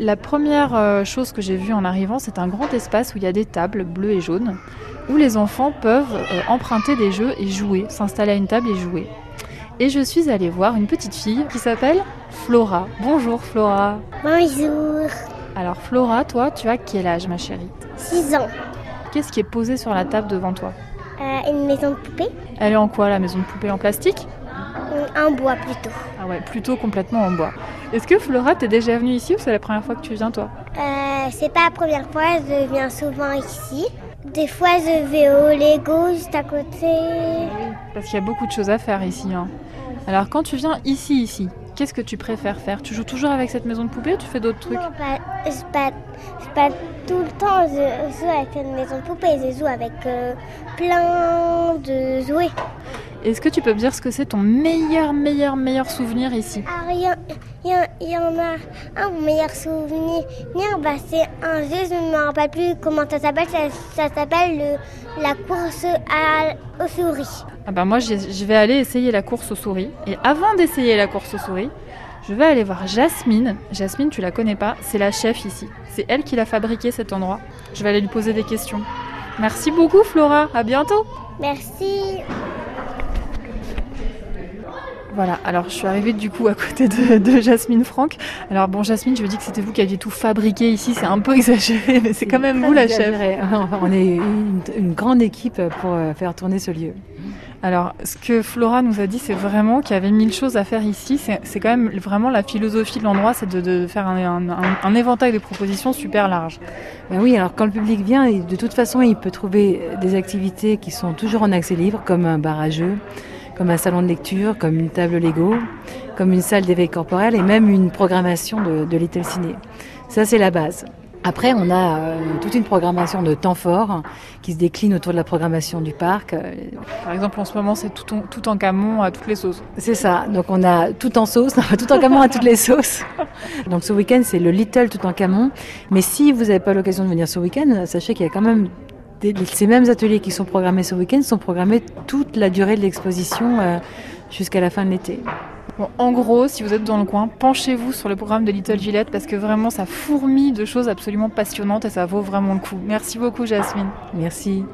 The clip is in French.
La première euh, chose que j'ai vue en arrivant, c'est un grand espace où il y a des tables bleues et jaunes, où les enfants peuvent euh, emprunter des jeux et jouer, s'installer à une table et jouer. Et je suis allée voir une petite fille qui s'appelle Flora. Bonjour Flora. Bonjour. Alors Flora, toi, tu as quel âge ma chérie? 6 ans. Qu'est-ce qui est posé sur la table devant toi? Euh, une maison de poupée Elle est en quoi la maison de poupée? En plastique? En bois plutôt. Ah ouais, plutôt complètement en bois. Est-ce que Flora, t'es déjà venue ici ou c'est la première fois que tu viens toi? Euh, c'est pas la première fois, je viens souvent ici. Des fois, je vais au Lego juste à côté. Parce qu'il y a beaucoup de choses à faire ici. hein. Alors quand tu viens ici, ici, qu'est-ce que tu préfères faire? Tu joues toujours avec cette maison de poupée ou tu fais d'autres trucs? Non, pas, c'est pas, tout le temps je joue avec une maison de poupée, je joue avec euh, plein de jouets. Est-ce que tu peux me dire ce que c'est ton meilleur, meilleur, meilleur souvenir ici? Alors, il y, en- y y a un, mon meilleur souvenir, bah, c'est un jeu, je ne me rappelle plus comment ça s'appelle, ça, ça s'appelle le- la course à, aux souris. Ah bah moi je vais aller essayer la course aux souris. Et avant d'essayer la course aux souris, je vais aller voir Jasmine. Jasmine, tu la connais pas, c'est la chef ici. C'est elle qui l'a fabriqué cet endroit. Je vais aller lui poser des questions. Merci beaucoup Flora, à bientôt Merci. Voilà, alors je suis arrivée du coup à côté de, de Jasmine Franck. Alors bon Jasmine, je me dis que c'était vous qui aviez tout fabriqué ici, c'est un peu exagéré, mais c'est quand même vous la chef. Exagéré. Enfin, on est une, une grande équipe pour euh, faire tourner ce lieu. Alors, ce que Flora nous a dit, c'est vraiment qu'il y avait mille choses à faire ici. C'est quand même vraiment la philosophie de l'endroit, c'est de, de faire un, un- un- un éventail de propositions super large. Ben oui, alors quand le public vient, de toute façon, il peut trouver des activités qui sont toujours en accès libre, comme un bar à jeux, comme un salon de lecture, comme une table Lego, comme une salle d'éveil corporel et même une programmation de, de Little Ciné. Ça, c'est la base. Après, on a euh, toute une programmation de temps fort qui se décline autour de la programmation du parc. Euh, Par exemple, en ce moment, c'est tout en, tout en camon à toutes les sauces. C'est ça. Donc on a tout en sauce, non, tout en camon à toutes les sauces. Donc ce week-end c'est le Little tout en camon. Mais si vous n'avez pas l'occasion de venir ce week-end, sachez qu'il y a quand même ces mêmes ateliers qui sont programmés ce week-end sont programmés toute la durée de l'exposition euh, jusqu'à la fin de l'été. Bon, en gros, si vous êtes dans le coin, penchez-vous sur le programme de Little Gillette parce que vraiment, ça fourmille de choses absolument passionnantes et ça vaut vraiment le coup. Merci beaucoup, Jasmine. Merci.